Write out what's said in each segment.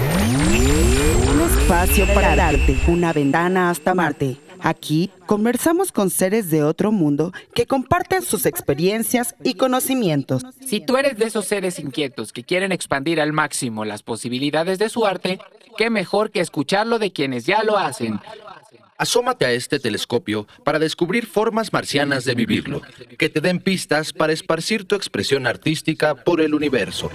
Un espacio para darte una ventana hasta Marte. Aquí conversamos con seres de otro mundo que comparten sus experiencias y conocimientos. Si tú eres de esos seres inquietos que quieren expandir al máximo las posibilidades de su arte, qué mejor que escucharlo de quienes ya lo hacen. Asómate a este telescopio para descubrir formas marcianas de vivirlo, que te den pistas para esparcir tu expresión artística por el universo.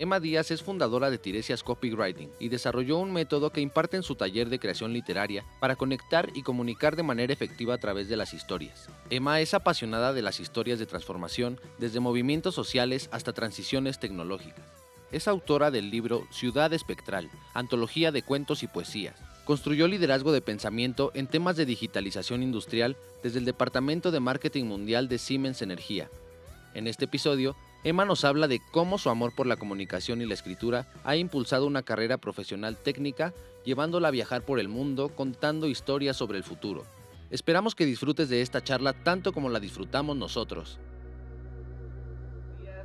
Emma Díaz es fundadora de Tiresias Copywriting y desarrolló un método que imparte en su taller de creación literaria para conectar y comunicar de manera efectiva a través de las historias. Emma es apasionada de las historias de transformación, desde movimientos sociales hasta transiciones tecnológicas. Es autora del libro Ciudad Espectral, antología de cuentos y poesías. Construyó liderazgo de pensamiento en temas de digitalización industrial desde el Departamento de Marketing Mundial de Siemens Energía. En este episodio, Emma nos habla de cómo su amor por la comunicación y la escritura ha impulsado una carrera profesional técnica, llevándola a viajar por el mundo contando historias sobre el futuro. Esperamos que disfrutes de esta charla tanto como la disfrutamos nosotros.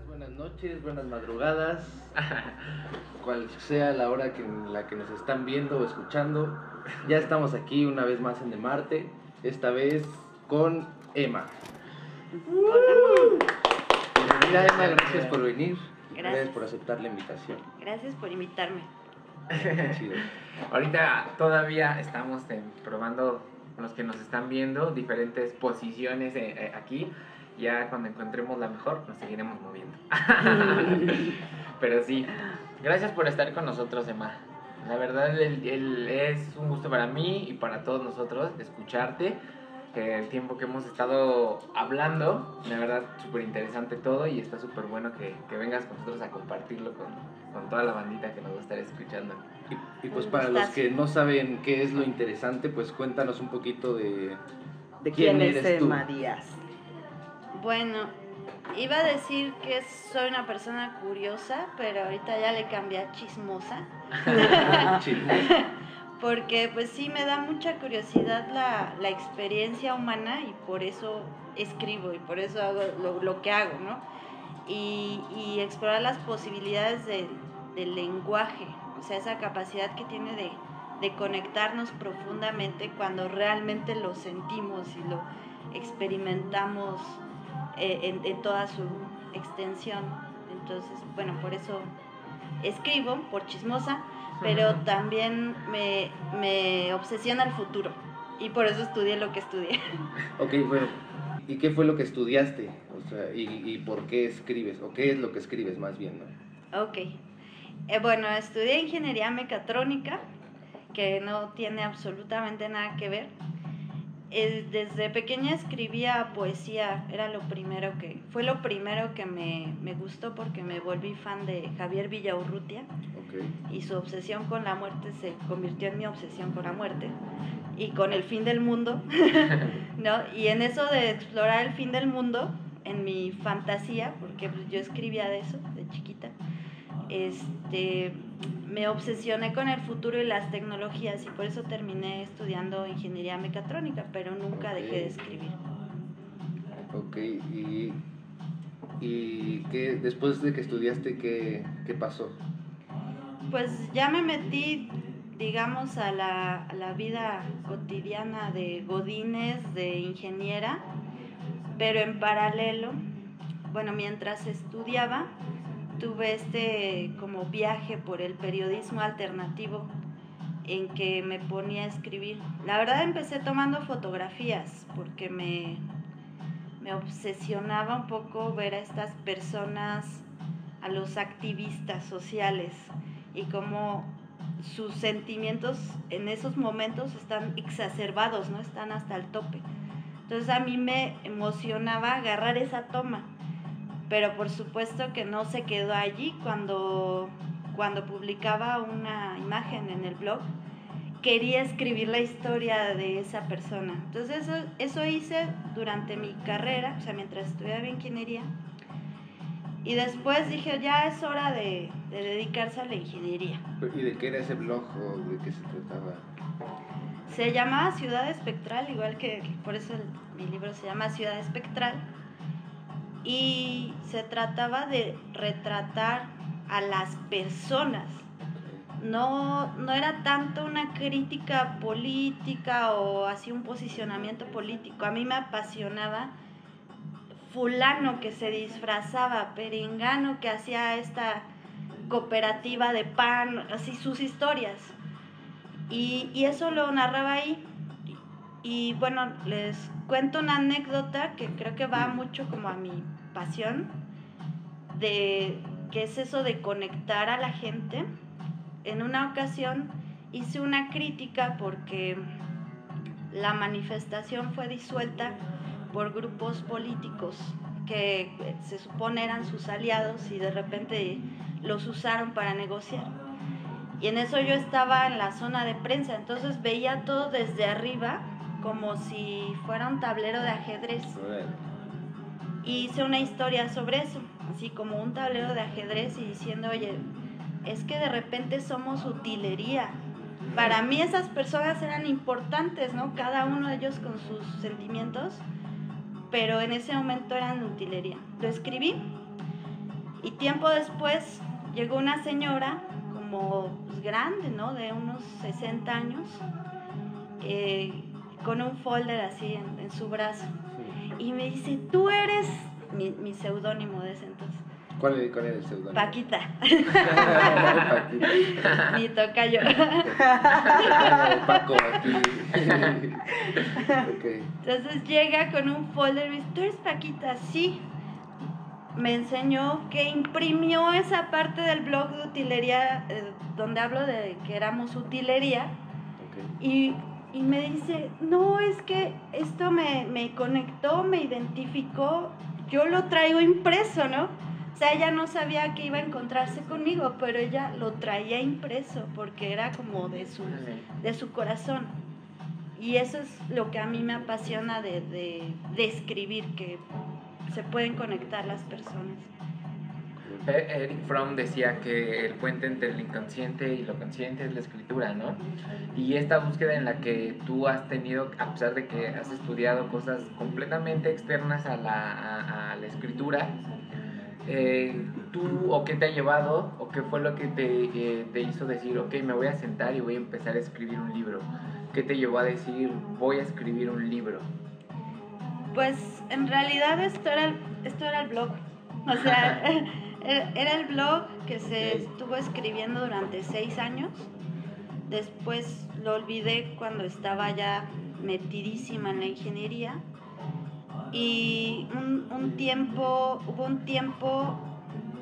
Buenas noches, buenas madrugadas, cual sea la hora que, en la que nos están viendo o escuchando. Ya estamos aquí una vez más en De Marte, esta vez con Emma. Bienvenida Emma, gracias por venir. Gracias. por aceptar la invitación. Gracias por invitarme. Chido. Ahorita todavía estamos eh, probando los que nos están viendo diferentes posiciones eh, eh, aquí. Ya cuando encontremos la mejor nos seguiremos moviendo. Pero sí, gracias por estar con nosotros, Emma. La verdad el- el- es un gusto para mí y para todos nosotros escucharte. El tiempo que hemos estado hablando, la verdad súper interesante todo y está súper bueno que, que vengas con nosotros a compartirlo con, con toda la bandita que nos va a estar escuchando. Y, y pues para los que no saben qué es lo interesante, pues cuéntanos un poquito de... ¿De ¿Quién quién, es eres tú? Emma Díaz? Bueno, iba a decir que soy una persona curiosa, pero ahorita ya le cambié a chismosa. Chido. Porque pues sí me da mucha curiosidad la, la experiencia humana y por eso escribo y por eso hago lo, lo que hago, ¿no? Y, y explorar las posibilidades de- del lenguaje, o sea, esa capacidad que tiene de, de conectarnos profundamente cuando realmente lo sentimos y lo experimentamos eh, en, en toda su extensión. Entonces, bueno, por eso escribo, por chismosa, pero también me, me obsesiona el futuro. Y por eso estudié lo que estudié. Ok, bueno, ¿y qué fue lo que estudiaste? O sea, ¿y, y por qué escribes? ¿O qué es lo que escribes más bien, no? Ok. Eh, bueno, estudié ingeniería mecatrónica, que no tiene absolutamente nada que ver. Eh, desde pequeña escribía poesía, era lo primero que, fue lo primero que me, me gustó porque me volví fan de Javier Villaurrutia. Y su obsesión con la muerte se convirtió en mi obsesión con la muerte y con el fin del mundo, ¿no? Y en eso de explorar el fin del mundo, en mi fantasía, porque pues, yo escribía de eso de chiquita, este, me obsesioné con el futuro y las tecnologías y por eso terminé estudiando ingeniería mecatrónica, pero nunca dejé de escribir. Ok, y, y qué, después de que estudiaste, ¿qué, qué pasó? Pues ya me metí, digamos, a la, a la vida cotidiana de Godines, de ingeniera, pero en paralelo, bueno, mientras estudiaba, tuve este como viaje por el periodismo alternativo en que me ponía a escribir. La verdad empecé tomando fotografías porque me, me obsesionaba un poco ver a estas personas, a los activistas sociales y cómo sus sentimientos en esos momentos están exacerbados, ¿no? Están hasta el tope. Entonces a mí me emocionaba agarrar esa toma, pero por supuesto que no se quedó allí cuando, cuando publicaba una imagen en el blog. Quería escribir la historia de esa persona. Entonces eso, eso hice durante mi carrera, o sea, mientras estudiaba ingeniería. Y después dije, ya es hora de, de dedicarse a la ingeniería. ¿Y de qué era ese blog o de qué se trataba? Se llamaba Ciudad Espectral, igual que por eso el- mi libro se llama Ciudad Espectral. y se trataba de retratar a las personas. No, no era tanto una crítica política o así un posicionamiento político. A mí me apasionaba fulano que se disfrazaba, perengano que hacía esta cooperativa de pan, así sus historias. Y, y eso lo narraba ahí. Y bueno, les cuento una anécdota que creo que va mucho como a mi pasión, de que es eso de conectar a la gente. En una ocasión hice una crítica porque la manifestación fue disuelta por grupos políticos que se supone eran sus aliados y de repente los usaron para negociar. Y en eso yo estaba en la zona de prensa, entonces veía todo desde arriba como si fuera un tablero de ajedrez. Y hice una historia sobre eso, así como un tablero de ajedrez y diciendo, oye, es que de repente somos utilería. Para mí esas personas eran importantes, ¿no? Cada uno de ellos con sus sentimientos, pero en ese momento eran utilería. Lo escribí y tiempo después llegó una señora como pues, grande, ¿no? De unos 60 años, eh, con un folder así en, su brazo. Y me dice, tú eres mi, mi seudónimo de ese entonces. ¿Cuál, era el seudónimo? Paquita. mi tocayo. Paco, aquí. Entonces llega con un folder y dice, ¿tú eres Paquita? Sí me enseñó que imprimió esa parte del blog de utilería, eh, donde hablo de que éramos utilería, y, y, me dice, no, es que esto me, me, conectó, me identificó, yo lo traigo impreso, ¿no? O sea, ella no sabía que iba a encontrarse conmigo, pero ella lo traía impreso porque era como de su, de su corazón. Y eso es lo que a mí me apasiona de, de, de escribir, que se pueden conectar las personas. Eric Fromm decía que el puente entre el inconsciente y lo consciente es la escritura, ¿no? Y esta búsqueda en la que tú has tenido, a pesar de que has estudiado cosas completamente externas a la, a, la escritura, eh, tú o qué te ha llevado o qué fue lo que te, eh, te hizo decir, ok, me voy a sentar y voy a empezar a escribir un libro? ¿Qué te llevó a decir, voy a escribir un libro? Pues en realidad esto era, esto era el blog. O sea, era el blog que se estuvo escribiendo durante seis años. Después lo olvidé cuando estaba ya metidísima en la ingeniería. Y un, un tiempo, hubo un tiempo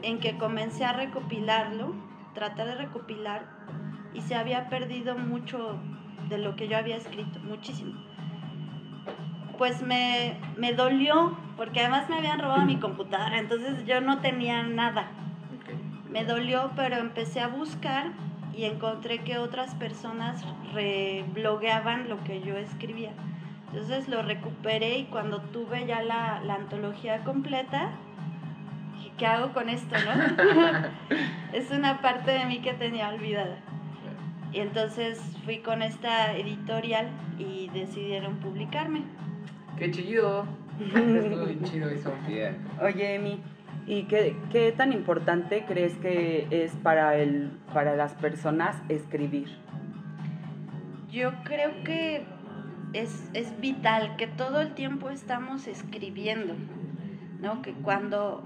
en que comencé a recopilarlo, tratar de recopilar, y se había perdido mucho de lo que yo había escrito, muchísimo pues me, dolió, porque además me habían robado mi computadora, entonces yo no tenía nada. Me dolió, pero empecé a buscar y encontré que otras personas reblogueaban lo que yo escribía. Entonces lo recuperé y cuando tuve ya la, la antología completa, dije, ¿qué hago con esto, no? es una parte de mí que tenía olvidada. Y entonces fui con esta editorial y decidieron publicarme. Qué chido. Estuvo chido eso. Oye, Emi, ¿y qué, qué, tan importante crees que es para, el, para las personas escribir? Yo creo que es, es vital, que todo el tiempo estamos escribiendo, ¿no? Que cuando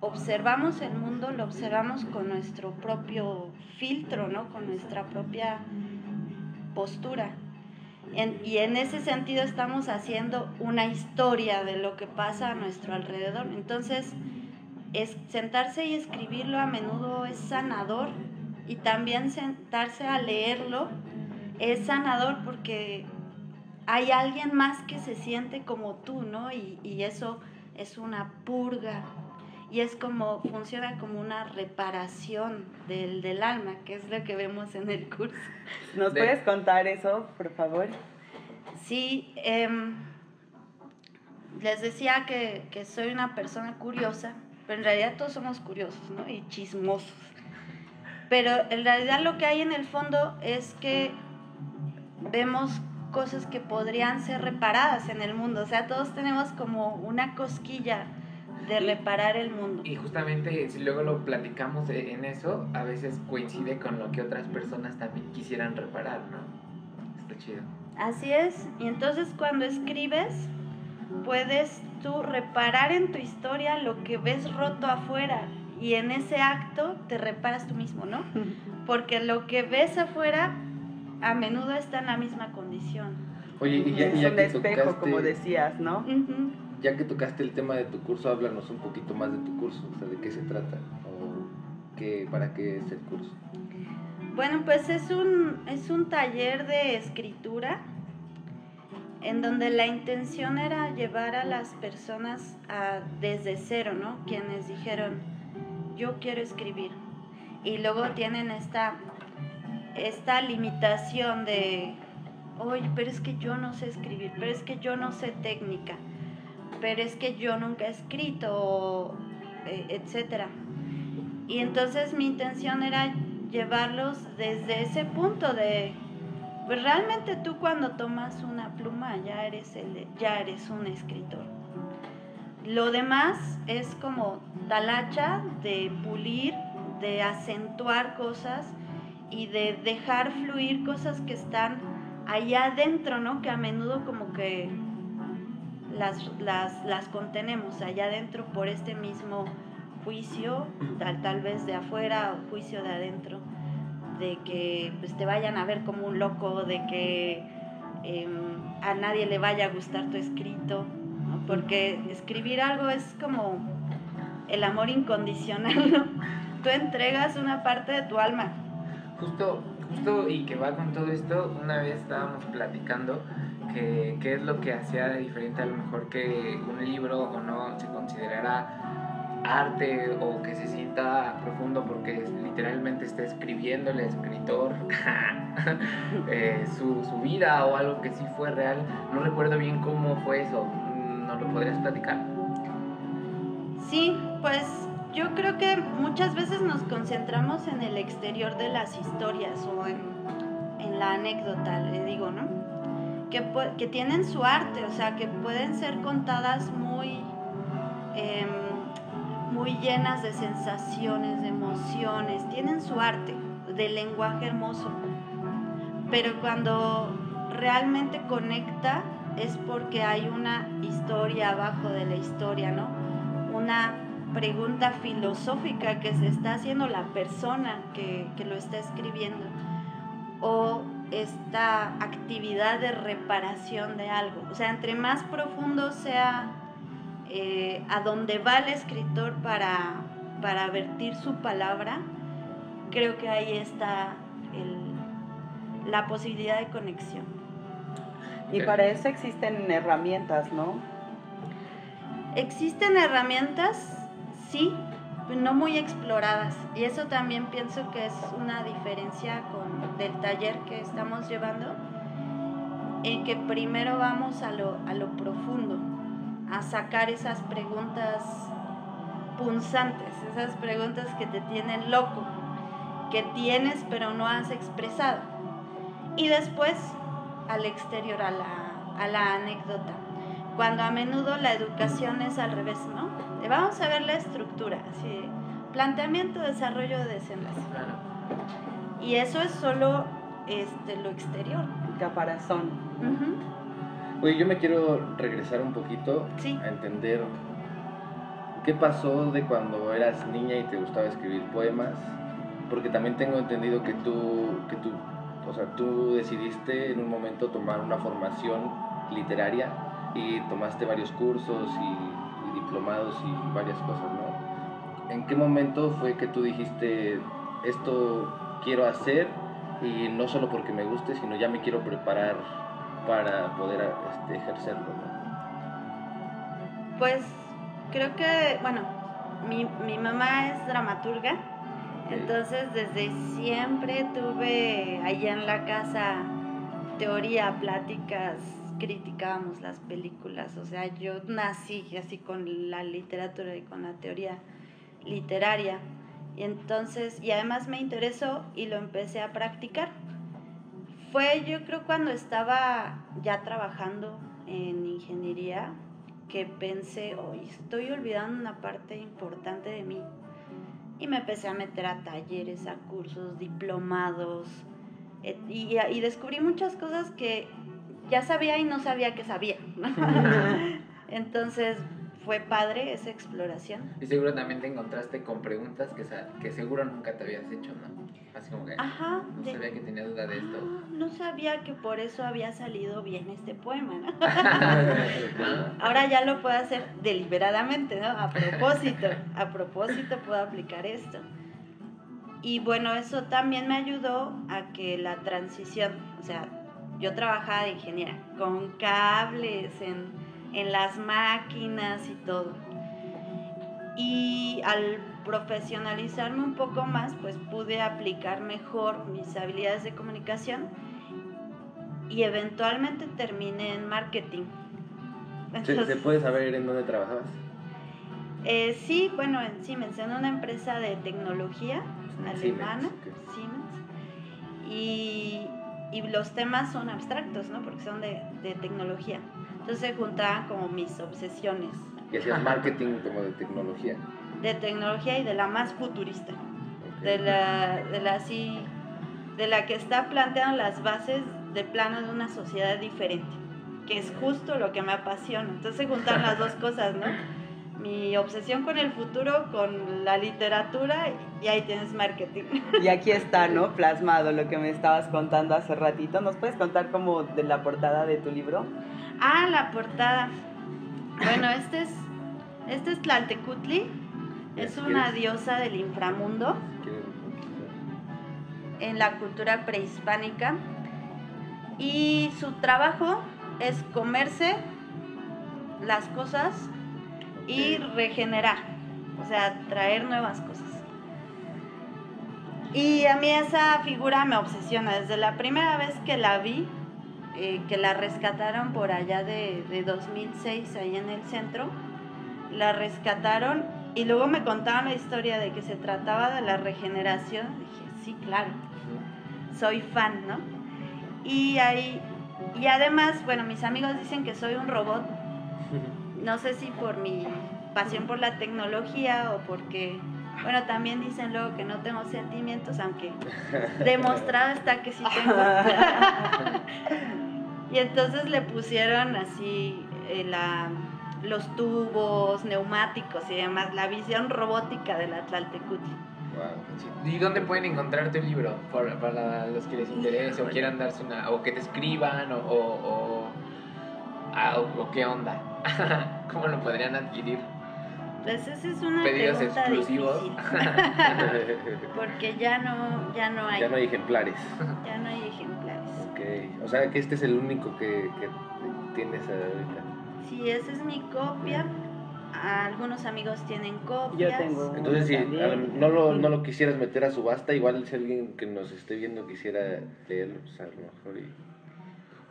observamos el mundo, lo observamos con nuestro propio filtro, ¿no? Con nuestra propia postura y en ese sentido estamos haciendo una historia de lo que pasa a nuestro alrededor. Entonces, es, sentarse y escribirlo a menudo es sanador y también sentarse a leerlo es sanador porque hay alguien más que se siente como tú, ¿no? Y, y eso es una purga y es como, funciona como una reparación del, del alma, que es lo que vemos en el curso. ¿Nos puedes contar eso, por favor? Sí, em, les decía que, que, soy una persona curiosa, pero en realidad todos somos curiosos, ¿no? Y chismosos. Pero en realidad lo que hay en el fondo es que vemos cosas que podrían ser reparadas en el mundo. O sea, todos tenemos como una cosquilla de reparar el mundo. Y justamente si luego lo platicamos en eso, a veces coincide con lo que otras personas también quisieran reparar, ¿no? Está chido. Así es, y entonces cuando escribes, puedes tú reparar en tu historia lo que ves roto afuera y en ese acto te reparas tú mismo, ¿no? Porque lo que ves afuera a menudo está en la misma condición. Oye, y ya, es ya un que espejo, tocaste- como decías, ¿no? Ya que tocaste el tema de tu curso, háblanos un poquito más de tu curso, o sea, de qué se trata o qué, para qué es el curso. Bueno, pues es un, es un taller de escritura en donde la intención era llevar a las personas a, desde cero, ¿no? Quienes dijeron, yo quiero escribir. Y luego tienen esta, esta limitación de, oye, pero es que yo no sé escribir, pero es que yo no sé técnica, pero es que yo nunca he escrito, eh, etcétera. Y entonces mi intención era llevarlos desde ese punto de, pues realmente tú cuando tomas una pluma ya eres, el, ya eres un escritor. Lo demás es como talacha de pulir, de acentuar cosas y de dejar fluir cosas que están allá adentro, ¿no? Que a menudo como que las, las, las contenemos allá adentro por este mismo juicio, tal, tal vez de afuera o juicio de adentro, de que pues, te vayan a ver como un loco, de que em, a nadie le vaya a gustar tu escrito, porque escribir algo es como el amor incondicional, ¿no? Tú entregas una parte de tu alma. Justo, justo y que va con todo esto, una vez estábamos platicando que qué es lo que hacía de diferente a lo mejor que un libro o no se considerara arte o que se sienta profundo porque literalmente está escribiendo el escritor eh, su, su vida o algo que sí fue real. No recuerdo bien cómo fue eso. ¿No lo podrías platicar? Sí, pues yo creo que muchas veces nos concentramos en el exterior de las historias o en, en la anécdota, le digo, ¿no? Que, que tienen su arte, o sea, que pueden ser contadas muy, em, muy llenas de sensaciones, de emociones, tienen su arte, de lenguaje hermoso. Pero cuando realmente conecta es porque hay una historia abajo de la historia, ¿no? Una pregunta filosófica que se está haciendo la persona que, que lo está escribiendo o esta actividad de reparación de algo. O sea, entre más profundo sea eh, a donde va el escritor para, para vertir su palabra, creo que ahí está el- la posibilidad de conexión. Y para eso existen herramientas, ¿no? Existen herramientas, sí, no muy exploradas. Y eso también pienso que es una diferencia con del taller que estamos llevando, en que primero vamos a lo, a lo profundo, a sacar esas preguntas punzantes, esas preguntas que te tienen loco, que tienes pero no has expresado. Y después al exterior, a la, a la anécdota cuando a menudo la educación es al revés, ¿no? Eh, Vamos a ver la estructura, así, planteamiento, desarrollo, desenlace. Claro. Y eso es solo este, lo exterior. Caparazón. Ujú. Oye, yo me quiero regresar un poquito Sí. a entender qué pasó de cuando eras niña y te gustaba escribir poemas, porque también tengo entendido que tú, que tú, o sea, tú decidiste en un momento tomar una formación literaria y tomaste varios cursos y, y diplomados y varias cosas, ¿no? ¿En qué momento fue que tú dijiste esto quiero hacer y no solo porque me guste, sino ya me quiero preparar para poder este, ejercerlo? ¿no? Pues creo que, bueno, mi, mi mamá es dramaturga, entonces desde siempre tuve allá en la casa teoría, pláticas, criticábamos las películas, o sea, yo nací así con la literatura y con la teoría literaria. Y entonces, y además me interesó y lo empecé a practicar. Fue yo creo cuando estaba ya trabajando en ingeniería que pensé, hoy estoy olvidando una parte importante de mí. Y me empecé a meter a talleres, a cursos, diplomados, y, y descubrí muchas cosas que ya sabía y no sabía que sabía. Entonces fue padre esa exploración. Y seguro también te encontraste con preguntas que, que seguro nunca te habías hecho, ¿no? Así como que Ajá. no de- sabía que tenía duda de esto. Ah, no sabía que por eso había salido bien este poema, ¿no? Ahora ya lo puedo hacer deliberadamente, ¿no? A propósito, a propósito puedo aplicar esto. Y bueno, eso también me ayudó a que la transición, o sea, yo trabajaba de ingeniera con cables en, en las máquinas y todo. Y al profesionalizarme un poco más, pues pude aplicar mejor mis habilidades de comunicación y eventualmente terminé en marketing. ¿Se, Entonces, se puede saber en dónde trabajabas? eh, sí, bueno, en Siemens, en una empresa de tecnología alemana, ok. Siemens, y, y los temas son abstractos, ¿no? Porque son de, de tecnología. Entonces se juntaban como mis obsesiones Y hacías marketing como de tecnología. de tecnología y de la más futurista, Ok. de la, de la así, de la que está planteando las bases de plano de una sociedad diferente, que es justo lo que me apasiona. Entonces se juntan las dos cosas, ¿no? Mi obsesión con el futuro, con la literatura, y ahí tienes marketing. Y aquí está, ¿no? Plasmado lo que me estabas contando hace ratito. ¿Nos puedes contar como de la portada de tu libro? Ah, la portada. Bueno, este es, este es Tlaltecutli, es una diosa del inframundo. En la cultura prehispánica y su trabajo es comerse las cosas y regenerar, o sea, traer nuevas cosas. Y a mí esa figura me obsesiona. Desde la primera vez que la vi, eh, que la rescataron por allá de, de 2006, ahí en el centro, la rescataron y luego me contaban la historia de que se trataba de la regeneración. Dije, sí, claro, soy fan, ¿no? Y ahí, y además, bueno, mis amigos dicen que soy un robot. No sé si por mi pasión por la tecnología o porque, bueno, también dicen luego que no tengo sentimientos, aunque demostrado está que sí tengo. y entonces le pusieron así eh, la, los tubos, neumáticos y demás, la visión robótica del Atlaltecutli. Wow. ¿Y dónde pueden encontrar tu libro? Para, para los que les interese o quieran darse una. o que te escriban o. o, o, ah, o- o qué onda. ¿Cómo lo podrían adquirir? Pues esa es una Pedidos pregunta exclusivos. porque ya no, ya no hay, ya no hay ejemplares. ya no hay ejemplares. Ok. O sea que este es el único que, que tienes ahorita. Sí, esa es mi copia. Algunos amigos tienen copias. Yo tengo. Entonces, si También. no lo, no lo quisieras meter a subasta, igual si alguien que nos esté viendo quisiera leerlo, pues a lo mejor. Y...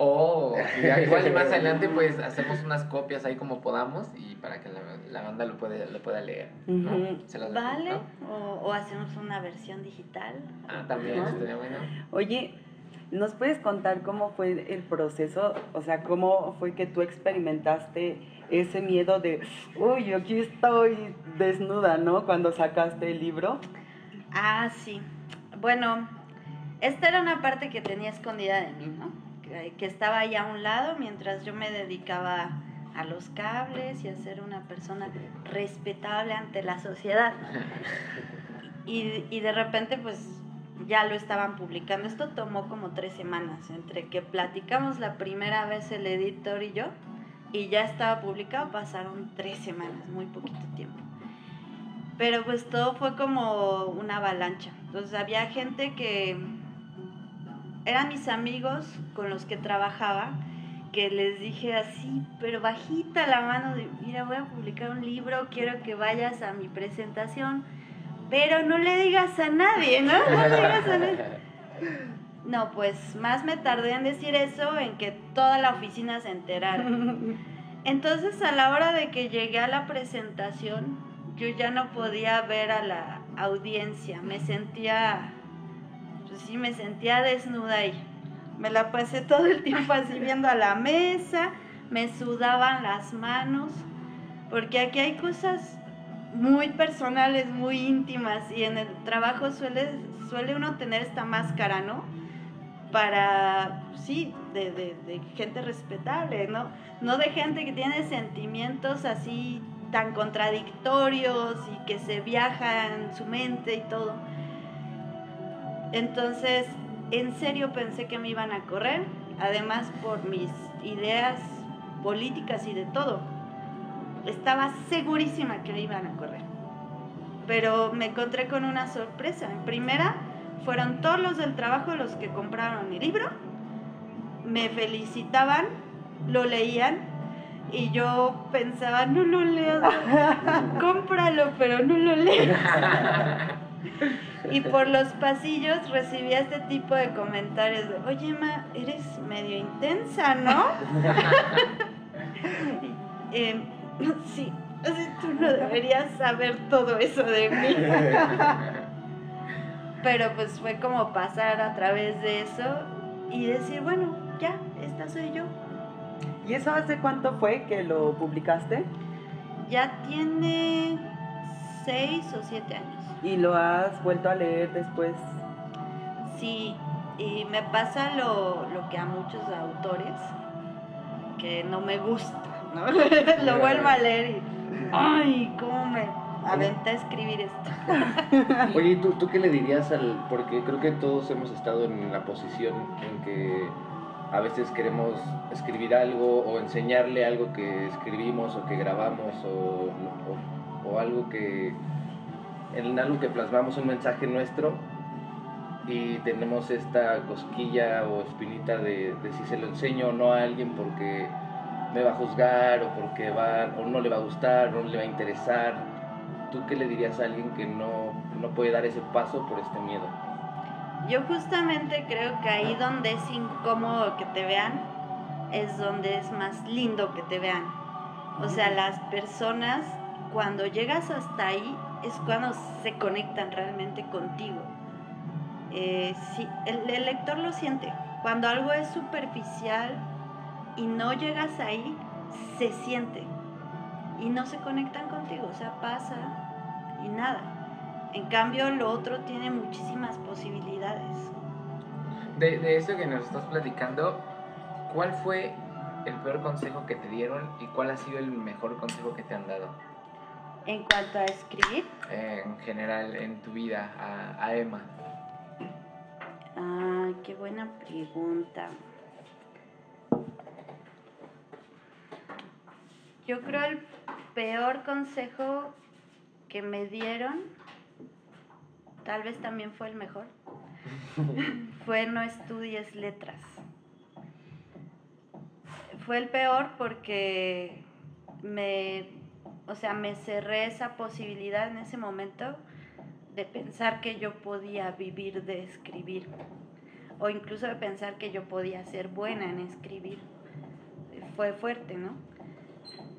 O ya igual y más adelante pues hacemos unas copias ahí como podamos y para que la, la banda lo, puede, lo pueda leer. ¿no? Se las Vale, ¿no? o, o hacemos una versión digital. Ah, también Ajá. estaría bueno. Oye, ¿nos puedes contar cómo fue el proceso? O sea, ¿cómo fue que tú experimentaste ese miedo de, uy, aquí estoy desnuda, ¿no? Cuando sacaste el libro. Ah, sí. Bueno, esta era una parte que tenía escondida de mí, ¿no? Que, que estaba ahí a un lado mientras yo me dedicaba a los cables y a ser una persona respetable ante la sociedad. Y, y de repente, pues ya lo estaban publicando. Esto tomó como tres semanas entre que platicamos la primera vez el editor y yo y ya estaba publicado. Pasaron tres semanas, muy poquito tiempo. Pero pues todo fue como una avalancha. Entonces había gente que eran mis amigos con los que trabajaba, que les dije así, pero bajita la mano de, mira, voy a publicar un libro, quiero que vayas a mi presentación, pero no le digas a nadie, ¿no? No le digas a nadie. No, pues más me tardé en decir eso, en que toda la oficina se enterara. Entonces a la hora de que llegué a la presentación, yo ya no podía ver a la audiencia, me sentía, sí, me sentía desnuda ahí. Me la pasé todo el tiempo así viendo a la mesa, me sudaban las manos Porque aquí hay cosas muy personales, muy íntimas y en el trabajo suele, suele uno tener esta máscara, ¿no? Para, sí, de, de, de gente respetable, ¿no? No de gente que tiene sentimientos así tan contradictorios y que se viaja en su mente y todo. Entonces, en serio pensé que me iban a correr, además por mis ideas políticas y de todo. Estaba segurísima que me iban a correr. Pero me encontré con una sorpresa. En primera, fueron todos los del trabajo los que compraron el libro, me felicitaban, lo leían y yo pensaba, no lo leas, cómpralo, pero no lo leas. y por los pasillos recibía este tipo de comentarios de, oye, Ma, eres medio intensa, ¿no? eh, sí, tú no deberías saber todo eso de mí. Pero pues fue como pasar a través de eso y decir, bueno, ya, esta soy yo. ¿Y eso hace cuánto fue que lo publicaste? Ya tiene seis o siete años. ¿Y lo has vuelto a leer después? Sí, y me pasa lo, lo que a muchos autores, que no me gusta, ¿no? lo vuelvo a leer y, ay, cómo me aventé a escribir esto. Oye, ¿tú, ¿tú qué le dirías al...? Porque creo que todos hemos estado en la posición en que a veces queremos escribir algo o enseñarle algo que escribimos o que grabamos o, o, o algo que en algo que plasmamos un mensaje nuestro y tenemos esta cosquilla o espinita de, de, si se lo enseño o no a alguien porque me va a juzgar o porque va o no le va a gustar o no le va a interesar. ¿Tú qué le dirías a alguien que no, no puede dar ese paso por este miedo? Yo justamente creo que ahí donde es incómodo que te vean es donde es más lindo que te vean. O sea, las personas cuando llegas hasta ahí es cuando se conectan realmente contigo. Eh, sí, el, el, lector lo siente. Cuando algo es superficial y no llegas ahí, se siente. Y no se conectan contigo. O sea, pasa y nada. En cambio, lo otro tiene muchísimas posibilidades. De, de eso que nos estás platicando, ¿cuál fue el peor consejo que te dieron y cuál ha sido el mejor consejo que te han dado? En cuanto a escribir. En general, en tu vida, a, a Emma. Ay, qué buena pregunta. Yo creo el peor consejo que me dieron, tal vez también fue el mejor, fue no estudies letras. Fue el peor porque me o sea, me cerré esa posibilidad en ese momento de pensar que yo podía vivir de escribir o incluso de pensar que yo podía ser buena en escribir. Fue fuerte, ¿no?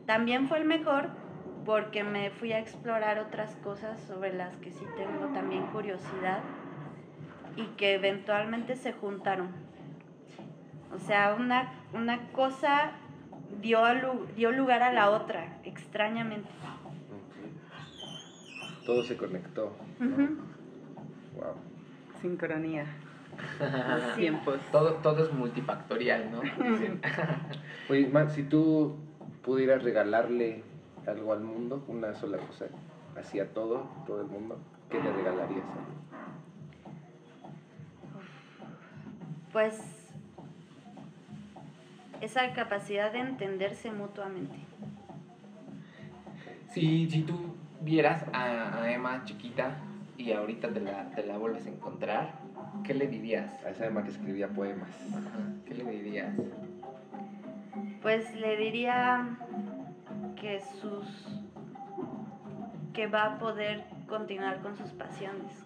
También fue el mejor porque me fui a explorar otras cosas sobre las que sí tengo también curiosidad y que eventualmente se juntaron. O sea, una, una cosa dio, dio lugar a la otra, extrañamente. Okay. Todo se conectó. Uh -huh. Wow. Sincronía. Los tiempos. Todo, todo es multifactorial, ¿no? Oye, Max, si tú pudieras regalarle algo al mundo, una sola cosa, así a todo, todo el mundo, ¿qué le regalarías? Pues esa capacidad de entenderse mutuamente. Si, si tú vieras a, a, Emma chiquita y ahorita te la, te la vuelves a encontrar, ¿qué le dirías? A esa Emma que escribía poemas. Ajá. ¿Qué le dirías? Pues le diría que sus que va a poder continuar con sus pasiones,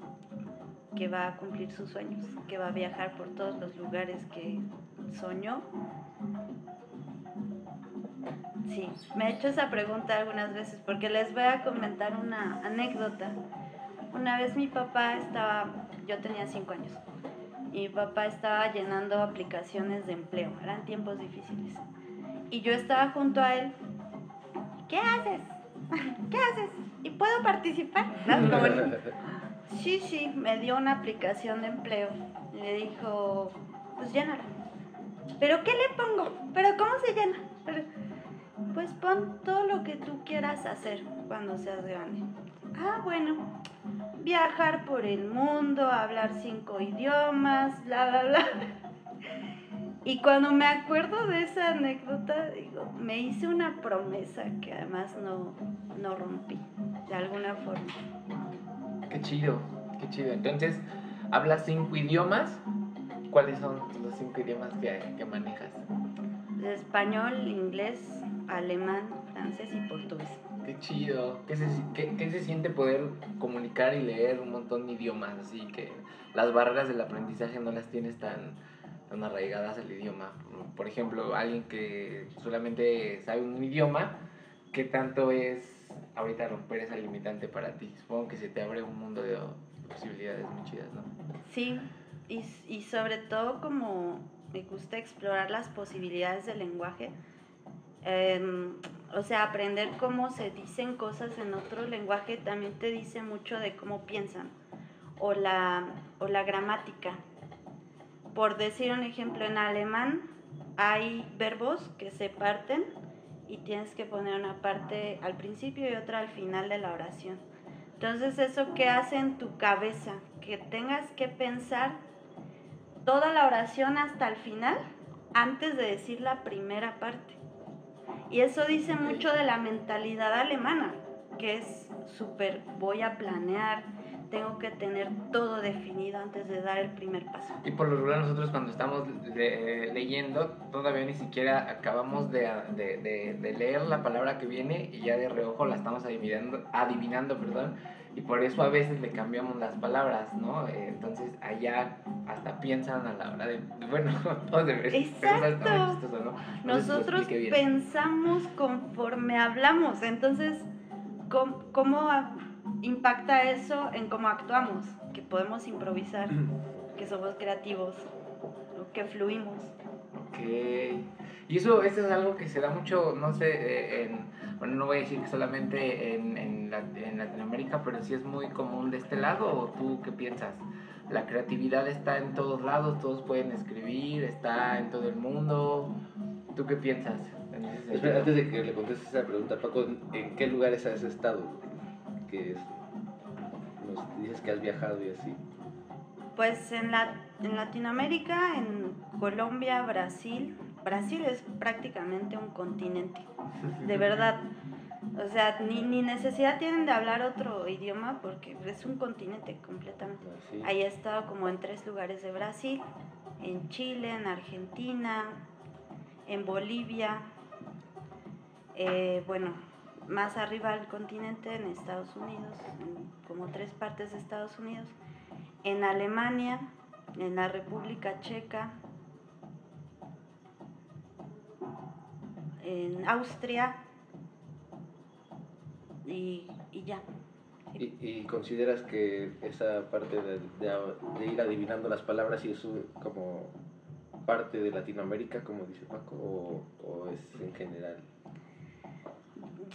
que va a cumplir sus sueños, que va a viajar por todos los lugares que soñó Sí, me he hecho esa pregunta algunas veces porque les voy a comentar una anécdota. Una vez mi papá estaba, yo tenía cinco años, y mi papá estaba llenando aplicaciones de empleo, eran tiempos difíciles. Y yo estaba junto a él, ¿qué haces? ¿qué haces? ¿Y puedo participar? Sí, sí, me dio una aplicación de empleo. Y le dijo, pues llénala. ¿Pero qué le pongo? ¿Pero cómo se llena? "Pero, pues pon todo lo que tú quieras hacer cuando seas grande. Ah, bueno. Viajar por el mundo, hablar cinco idiomas, bla, bla, bla. Y cuando me acuerdo de esa anécdota, digo, me hice una promesa que además no, no rompí, de alguna forma. Qué chido, qué chido. Entonces, ¿hablas cinco idiomas? ¿Cuáles son los cinco idiomas que, que manejas? Español, inglés, alemán, francés y portugués. Qué chido. ¿Qué se, qué, qué se siente poder comunicar y leer un montón de idiomas? Así que las barreras del aprendizaje no las tienes tan, tan arraigadas al idioma. Por ejemplo, alguien que solamente sabe un idioma, ¿qué tanto es ahorita romper esa limitante para ti? Supongo que se te abre un mundo de posibilidades muy chidas, ¿no? Sí, y, y sobre todo como me gusta explorar las posibilidades del lenguaje, em, o sea, aprender cómo se dicen cosas en otro lenguaje también te dice mucho de cómo piensan o la, o la gramática. Por decir un ejemplo, en alemán hay verbos que se parten y tienes que poner una parte al principio y otra al final de la oración. Entonces, ¿eso qué hace en tu cabeza? Que tengas que pensar toda la oración hasta el final antes de decir la primera parte. Y eso dice mucho de la mentalidad alemana, que es súper, voy a planear, tengo que tener todo definido antes de dar el primer paso. Y por lo regular nosotros cuando estamos le- leyendo, todavía ni siquiera acabamos de, de- de- de leer la palabra que viene y ya de reojo la estamos adivinando, adivinando perdón, y por eso a veces le cambiamos las palabras, ¿no? Eh, entonces allá hasta piensan a la hora de... Bueno, todos Exacto. chistoso, ¿no? No si Nosotros pensamos conforme hablamos, entonces, ¿cómo, cómo impacta eso en cómo actuamos? Que podemos improvisar, que somos creativos, que fluimos. Ok. Y eso, eso es algo que se da mucho, no sé, eh, en, bueno, no voy a decir que solamente en, en, Lat- en Latinoamérica, pero sí es muy común de este lado, ¿o tú qué piensas? La creatividad está en todos lados, todos pueden escribir, está en todo el mundo. ¿Tú qué piensas? Espera, antes de que le contestes esa pregunta, Paco, ¿en qué lugares has estado? Que es- nos dices que has viajado y así. Pues en, la, en Latinoamérica, en Colombia, Brasil, Brasil es prácticamente un continente, de verdad. O sea, ni, ni necesidad tienen de hablar otro idioma porque es un continente completamente. Ahí he estado como en tres lugares de Brasil, en Chile, en Argentina, en Bolivia, eh, bueno, más arriba del continente, en Estados Unidos, en como tres partes de Estados Unidos, en Alemania, en la República Checa, en Austria y, y ya. ¿Y, y consideras que esa parte de, de- de ir adivinando las palabras y eso como parte de Latinoamérica, como dice Paco, o, o es en general?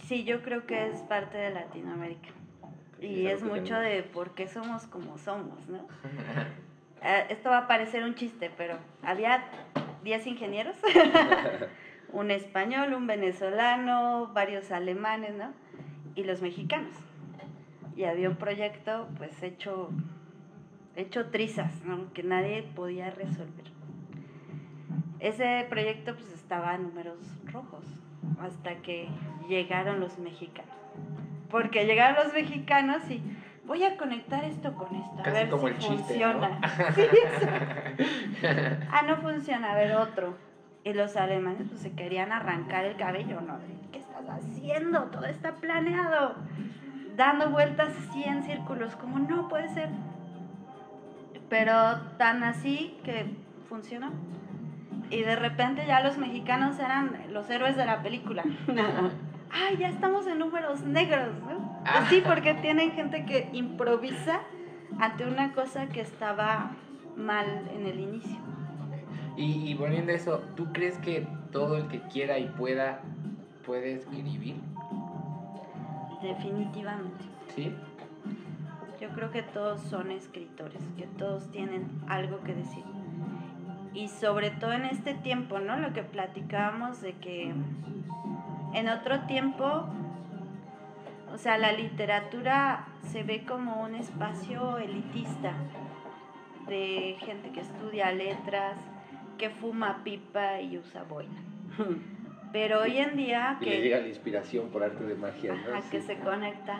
Sí, yo creo que es parte de Latinoamérica. Y es que mucho tenemos? de por qué somos como somos, ¿no? Eh, esto va a parecer un chiste, pero había 10 ingenieros, un español, un venezolano, varios alemanes, ¿no? Y los mexicanos. Y había un proyecto, pues, hecho, hecho trizas, ¿no? Que nadie podía resolver. Ese proyecto, pues, estaba en números rojos, hasta que llegaron los mexicanos. Porque llegaron los mexicanos y voy a conectar esto con esto, a Casi ver como si el chiste, funciona. ¿no? Sí, exacto. ah, no funciona, a ver otro. Y los alemanes pues se querían arrancar el cabello, ¿no? ¿Qué estás haciendo? Todo está planeado. Dando vueltas así en círculos, como no puede ser. Pero tan así que funcionó. Y de repente ya los mexicanos eran los héroes de la película. Ay, ya estamos en números negros, ¿no? Ah. Sí, porque tienen gente que improvisa ante una cosa que estaba mal en el inicio. Y, y volviendo a eso, ¿tú crees que todo el que quiera y pueda puede escribir? Definitivamente. ¿Sí? Yo creo que todos son escritores, que todos tienen algo que decir. Y sobre todo en este tiempo, ¿no? Lo que platicábamos de que en otro tiempo, o sea, la literatura se ve como un espacio elitista de gente que estudia letras, que fuma pipa y usa boina. Pero hoy en día Y que, le llega la inspiración por arte de magia, ¿no? ajá, que Sí. se conecta,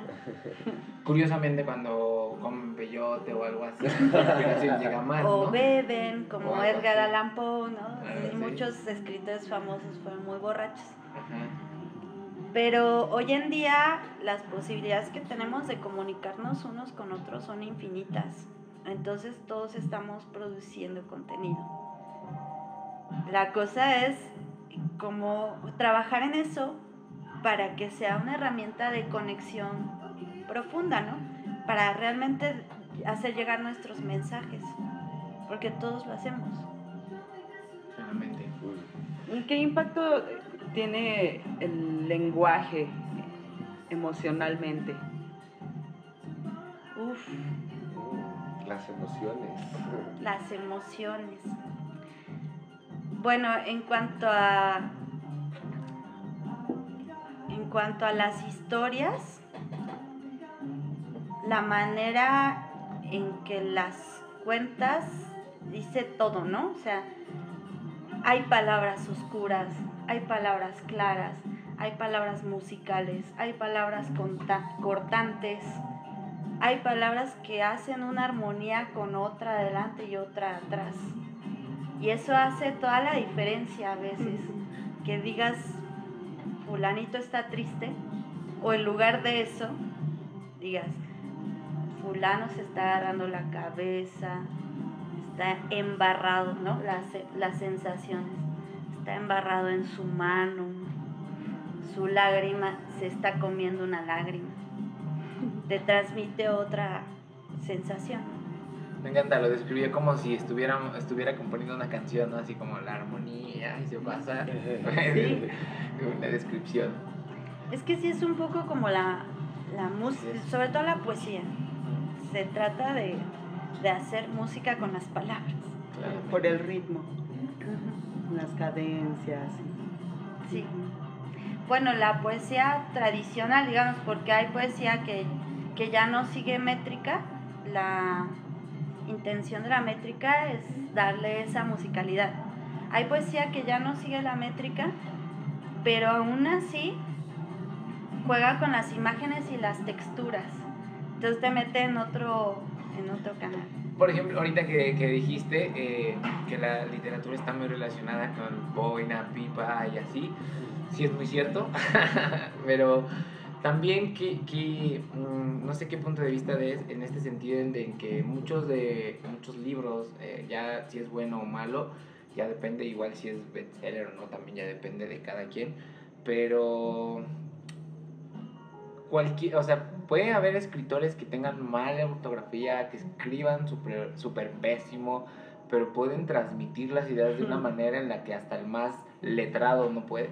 Curiosamente cuando comen peyote o algo así, la inspiración llega más, o ¿no? beben como O Edgar así. Allan Poe, ¿no? Ah, sí. muchos escritores famosos fueron muy borrachos. Ajá. Pero hoy en día las posibilidades que tenemos de comunicarnos unos con otros son infinitas. Entonces todos estamos produciendo contenido. La cosa es como trabajar en eso para que sea una herramienta de conexión profunda, ¿no? Para realmente hacer llegar nuestros mensajes, porque todos lo hacemos. Claramente. ¿Y qué impacto tiene el lenguaje emocionalmente? Uf, Las emociones. las emociones. Bueno, en cuanto a en cuanto a las historias, la manera en que las cuentas dice todo, ¿no? O sea, hay palabras oscuras, hay palabras claras, hay palabras musicales, hay palabras cortantes, hay palabras que hacen una armonía con otra adelante y otra atrás. Y eso hace toda la diferencia a veces. Que digas, fulanito está triste, o en lugar de eso, digas, fulano se está agarrando la cabeza, está embarrado, ¿no? Las, las sensaciones. Está embarrado en su mano, su lágrima se está comiendo una lágrima. Te transmite otra sensación. Me encanta, lo describió como si estuviera, estuviera componiendo una canción, ¿no? Así como la armonía y se pasa. Sí. una descripción. Es que sí es un poco como la, la música, sobre todo la poesía. Se trata de, de hacer música con las palabras. Claramente. Por el ritmo, las cadencias. Sí. Bueno, la poesía tradicional, digamos, porque hay poesía que, que ya no sigue métrica. La intención de la métrica es darle esa musicalidad. Hay poesía que ya no sigue la métrica, pero aún así juega con las imágenes y las texturas. Entonces te mete en otro, en otro canal. Por ejemplo, ahorita que, que dijiste eh, que la literatura está muy relacionada con boina, pipa y así, sí es muy cierto, pero también que, que, mm, no sé qué punto de vista des en este sentido en, de que muchos de muchos libros, eh, ya si es bueno o malo, ya depende igual si es bestseller o no, también ya depende de cada quien, pero cualquier, o sea, puede haber escritores que tengan mala ortografía, que escriban súper super pésimo, pero pueden transmitir las ideas de una manera en la que hasta el más letrado no puede.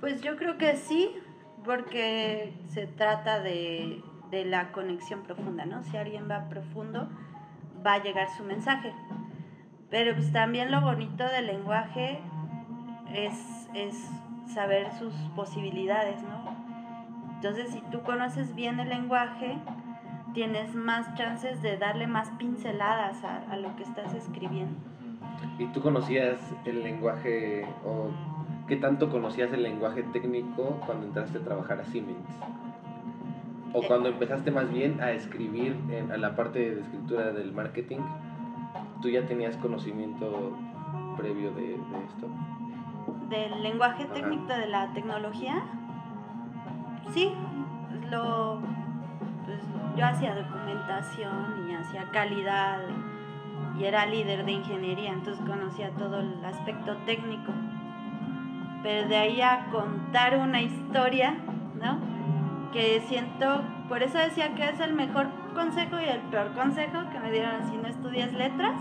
Pues yo creo que sí, porque se trata de, de la conexión profunda, ¿no? Si alguien va profundo, va a llegar su mensaje. Pero pues también lo bonito del lenguaje es, es saber sus posibilidades, ¿no? Entonces, si tú conoces bien el lenguaje, tienes más chances de darle más pinceladas a, a lo que estás escribiendo. ¿Y tú conocías el lenguaje qué tanto conocías el lenguaje técnico cuando entraste a trabajar a Siemens? ¿O Eh. cuando empezaste más bien a escribir en, a la parte de escritura del marketing? ¿Tú ya tenías conocimiento previo de, de esto? del lenguaje Ajá. técnico de la tecnología, sí, lo, pues, yo hacía documentación y hacía calidad y era líder de ingeniería, entonces conocía todo el aspecto técnico. Pero de ahí a contar una historia, ¿no? Que siento, por eso decía que es el mejor consejo y el peor consejo que me dieron si no estudias letras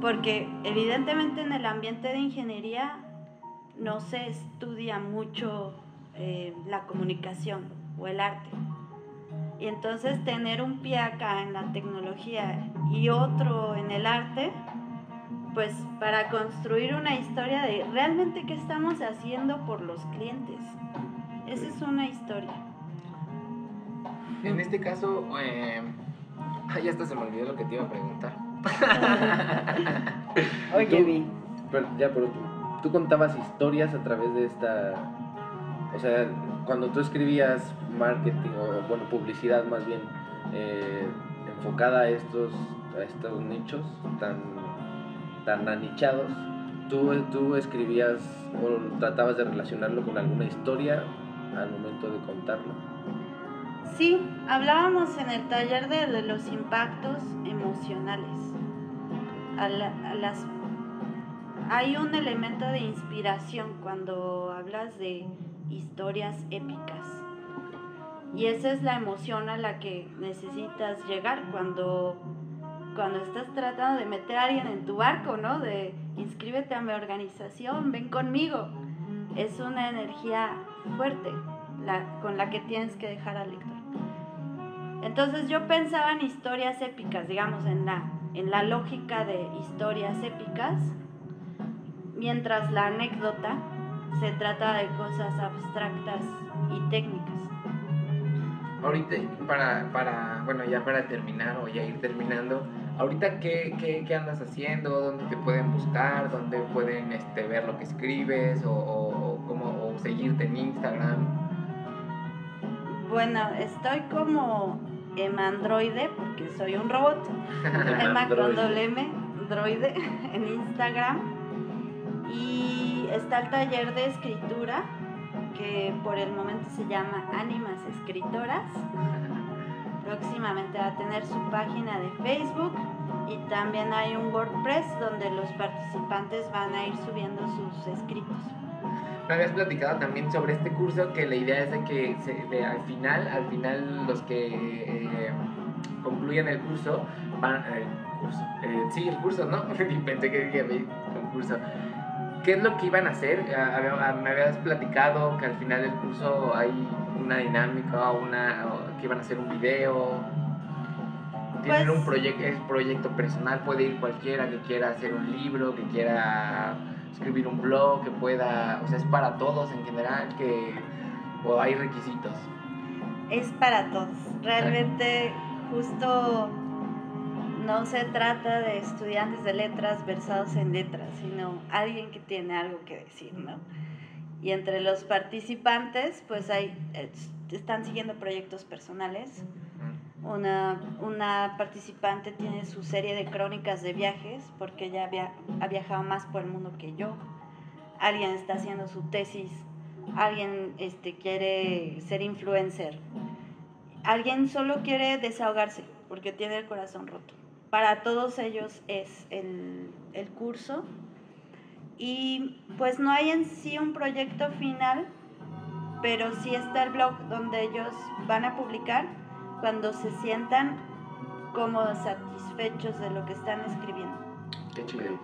porque evidentemente en el ambiente de ingeniería no se estudia mucho eh, la comunicación o el arte. Y entonces tener un pie acá en la tecnología y otro en el arte, pues para construir una historia de realmente qué estamos haciendo por los clientes. Esa es una historia. En este caso, eh, ay, hasta se me olvidó lo que te iba a preguntar. Oye, Vi. Pero ya por último, tú contabas historias a través de esta. O sea, cuando tú escribías marketing o, bueno, publicidad más bien, eh, enfocada a estos, a estos nichos tan, tan anichados, tú, tú escribías o tratabas de relacionarlo con alguna historia al momento de contarlo. Sí, hablábamos en el taller de, los impactos emocionales. A la- a las, hay un elemento de inspiración cuando hablas de historias épicas. Y esa es la emoción a la que necesitas llegar cuando, cuando estás tratando de meter a alguien en tu barco, ¿no? De inscríbete a mi organización, ven conmigo. Es una energía fuerte la, con la que tienes que dejar al lector. Entonces yo pensaba en historias épicas, digamos, en la, en la lógica de historias épicas, mientras la anécdota se trata de cosas abstractas y técnicas. Ahorita, para, para, bueno, ya para terminar o ya ir terminando, ahorita qué, qué, qué andas haciendo, dónde te pueden buscar, dónde pueden este, ver lo que escribes o, o, o cómo, o seguirte en Instagram. Bueno, estoy como Emandroide, porque soy un robot. Emma con doble M, droide, en Instagram. Y está el taller de escritura, que por el momento se llama Ánimas Escritoras. Próximamente va a tener su página de Facebook y también hay un WordPress donde los participantes van a ir subiendo sus escritos. Me habías platicado también sobre este curso que la idea es de que se- de al final, al final los que eh, concluyan el curso van el curso, eh, sí el curso, ¿no? Pensé que dije un curso. ¿Qué es lo que iban a hacer? Ah, había- ah, Me habías platicado que al final del curso hay una dinámica, una que iban a hacer un video. Tienen Pues- un proyecto, es proyecto personal, puede ir cualquiera que quiera hacer un libro, que quiera escribir un blog, que pueda, o sea, es para todos en general, que o hay requisitos. es para todos. Realmente justo no se trata de estudiantes de letras versados en letras, sino alguien que tiene algo que decir, ¿no? Y entre los participantes, pues hay, están siguiendo proyectos personales. Una, una participante tiene su serie de crónicas de viajes porque ella ha viajado más por el mundo que yo. Alguien está haciendo su tesis. Alguien este, quiere ser influencer. Alguien solo quiere desahogarse porque tiene el corazón roto. Para todos ellos es el, el curso. Y pues no hay en sí un proyecto final, pero sí está el blog donde ellos van a publicar cuando se sientan como satisfechos de lo que están escribiendo. Qué chido.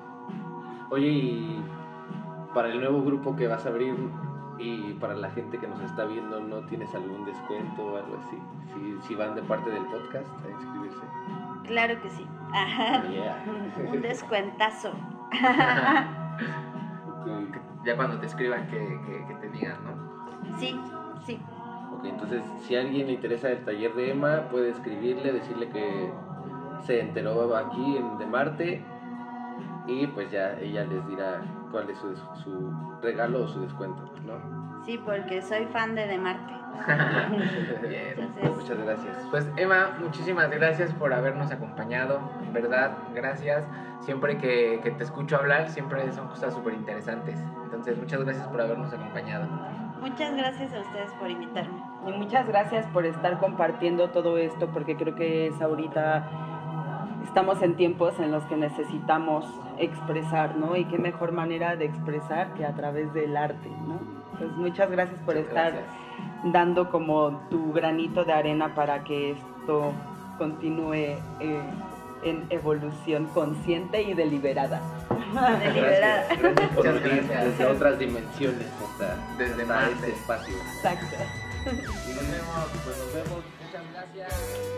Oye, y para el nuevo grupo que vas a abrir y para la gente que nos está viendo, ¿no tienes algún descuento o algo así? Si, si van de parte del podcast a inscribirse. Claro que sí. Yeah. Un descuentazo. Ya cuando te escriban que, que, que te digan, ¿no? Sí, sí. Ok, entonces si a alguien le interesa el taller de Emma, puede escribirle, decirle que se enteró aquí en De Marte y pues ya ella les dirá cuál es su, su regalo o su descuento, ¿no? Sí, porque soy fan de De Marte. Bien. Entonces, Muchas gracias. Pues Emma, muchísimas gracias por habernos acompañado, en verdad, gracias. Siempre que, que te escucho hablar, siempre son cosas súper interesantes. Entonces, muchas gracias por habernos acompañado. muchas gracias a ustedes por invitarme. Y muchas gracias por estar compartiendo todo esto, porque creo que es ahorita, estamos en tiempos en los que necesitamos expresar, ¿no? Y qué mejor manera de expresar que a través del arte, ¿no? Pues muchas gracias por Muchas estar gracias. dando como tu granito de arena para que esto continúe eh, en evolución consciente y deliberada. Deliberada. Gracias, desde otras dimensiones hasta, Desde hasta Marte. este espacio. Exacto. Nos vemos. Pues nos vemos. Muchas gracias.